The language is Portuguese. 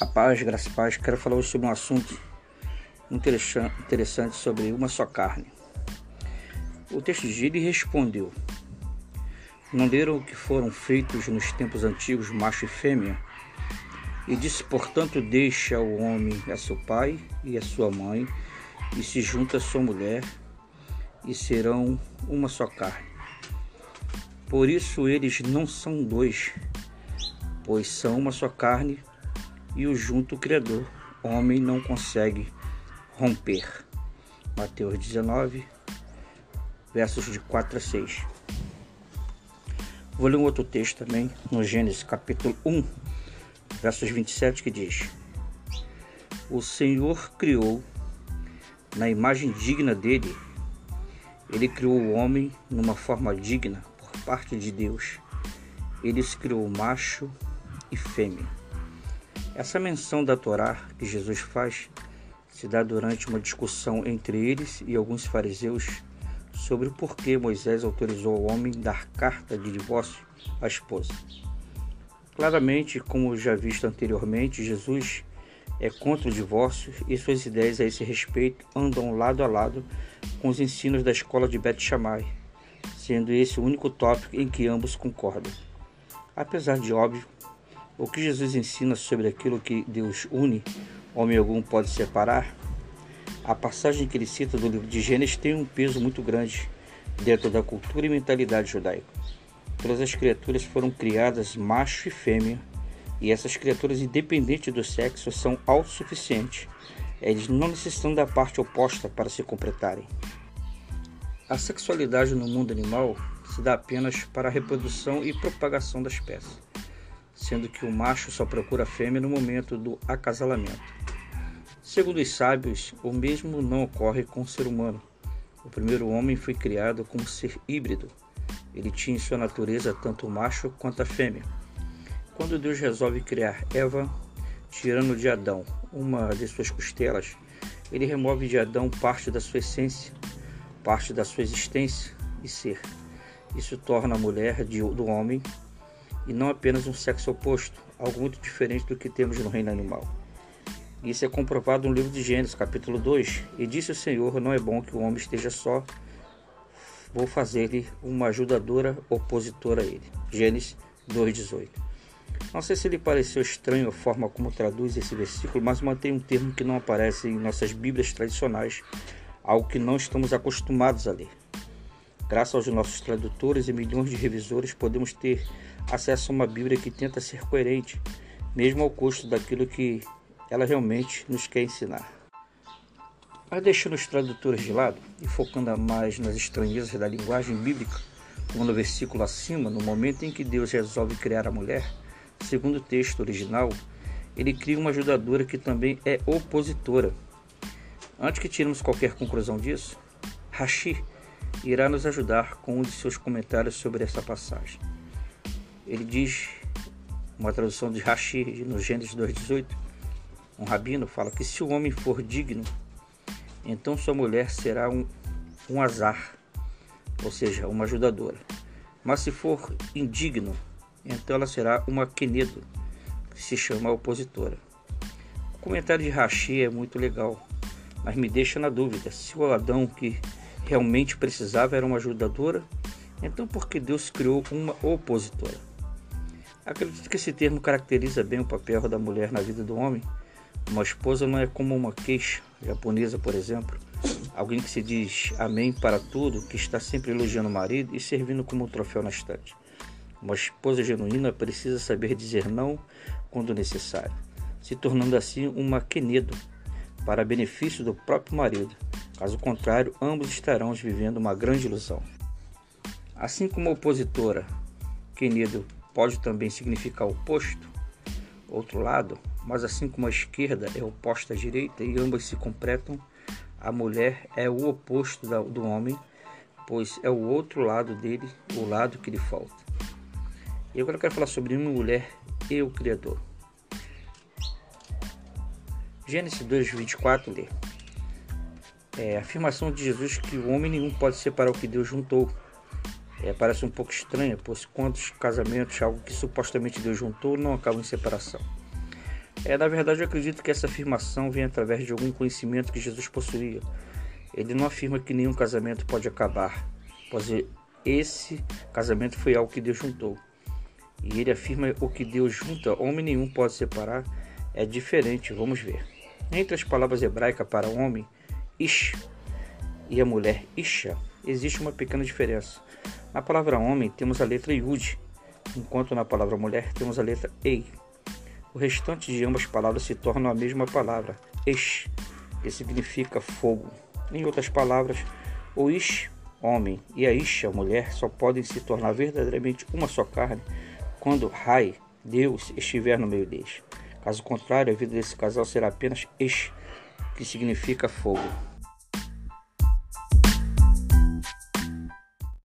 A paz, graça e paz. Quero falar hoje sobre um assunto interessante sobre uma só carne. O texto diz: Ele respondeu: Não leram que foram feitos nos tempos antigos, macho e fêmea? E disse: Portanto, deixa o homem a seu pai e a sua mãe, e se junta a sua mulher, e serão uma só carne. Por isso eles não são dois, pois são uma só carne e o junto Criador, homem não consegue romper. Mateus 19, versos de 4 a 6. Vou ler um outro texto também, no Gênesis capítulo 1, versos 27, que diz: O Senhor criou na imagem digna dele, ele criou o homem numa forma digna por parte de Deus. Ele os criou macho e fêmea. Essa menção da Torá que Jesus faz se dá durante uma discussão entre eles e alguns fariseus sobre o porquê Moisés autorizou o homem dar carta de divórcio à esposa. Claramente, como já visto anteriormente, Jesus é contra o divórcio e suas ideias a esse respeito andam lado a lado com os ensinos da escola de Beth Shammai, sendo esse o único tópico em que ambos concordam. Apesar de óbvio o que Jesus ensina sobre aquilo que Deus une, homem algum pode separar? A passagem que ele cita do livro de Gênesis tem um peso muito grande dentro da cultura e mentalidade judaica. Todas as criaturas foram criadas macho e fêmea, e essas criaturas, independente do sexo, são autossuficientes. Eles não necessitam da parte oposta para se completarem. A sexualidade no mundo animal se dá apenas para a reprodução e propagação das espécie sendo que o macho só procura a fêmea no momento do acasalamento. Segundo os sábios, o mesmo não ocorre com o ser humano. O primeiro homem foi criado como ser híbrido. Ele tinha em sua natureza tanto o macho quanto a fêmea. Quando Deus resolve criar Eva, tirando de Adão uma de suas costelas, ele remove de Adão parte da sua essência, parte da sua existência e ser. Isso torna a mulher de, do homem e não apenas um sexo oposto, algo muito diferente do que temos no reino animal. Isso é comprovado no livro de Gênesis, capítulo 2. E disse o Senhor: Não é bom que o homem esteja só, vou fazer-lhe uma ajudadora opositora a ele. Gênesis 2,18. Não sei se lhe pareceu estranho a forma como traduz esse versículo, mas mantém um termo que não aparece em nossas Bíblias tradicionais, algo que não estamos acostumados a ler. Graças aos nossos tradutores e milhões de revisores, podemos ter acesso a uma Bíblia que tenta ser coerente, mesmo ao custo daquilo que ela realmente nos quer ensinar. Mas deixando os tradutores de lado e focando mais nas estranhezas da linguagem bíblica, como no versículo acima, no momento em que Deus resolve criar a mulher, segundo o texto original, ele cria uma ajudadora que também é opositora. Antes que tiremos qualquer conclusão disso, Rashi irá nos ajudar com um de seus comentários sobre essa passagem. Ele diz, uma tradução de Rashi no Gênesis 2,18, um rabino fala que se o homem for digno, então sua mulher será um, um azar, ou seja, uma ajudadora. Mas se for indigno, então ela será uma quenedo, que se chama opositora. O comentário de Rashi é muito legal, mas me deixa na dúvida se o Adão que realmente precisava era uma ajudadora, então por que Deus criou uma opositora? Acredito que esse termo caracteriza bem o papel da mulher na vida do homem. Uma esposa não é como uma queixa japonesa, por exemplo, alguém que se diz amém para tudo, que está sempre elogiando o marido e servindo como um troféu na estante. Uma esposa genuína precisa saber dizer não quando necessário, se tornando assim uma quenedo para benefício do próprio marido. Caso contrário, ambos estarão vivendo uma grande ilusão. Assim como a opositora, quenedo pode também significar oposto, outro lado, mas assim como a esquerda é oposta à direita e ambas se completam, a mulher é o oposto do homem, pois é o outro lado dele, o lado que lhe falta. E agora eu quero falar sobre uma mulher e o Criador. Gênesis 2, 24 lê. É, a afirmação de Jesus que o homem nenhum pode separar o que Deus juntou é, parece um pouco estranha, pois quantos casamentos, algo que supostamente Deus juntou, não acabam em separação. É, na verdade, eu acredito que essa afirmação vem através de algum conhecimento que Jesus possuía. Ele não afirma que nenhum casamento pode acabar, pois esse casamento foi algo que Deus juntou. E ele afirma o que Deus junta, homem nenhum pode separar, é diferente, vamos ver. Entre as palavras hebraicas para homem, ish, e a mulher isha, existe uma pequena diferença. Na palavra homem temos a letra yud, enquanto na palavra mulher temos a letra ei. O restante de ambas palavras se tornam a mesma palavra, esh, que significa fogo. Em outras palavras, o ish, homem, e a isha, mulher, só podem se tornar verdadeiramente uma só carne quando Rai, Deus, estiver no meio deles. Caso contrário, a vida desse casal será apenas Esh, que significa fogo.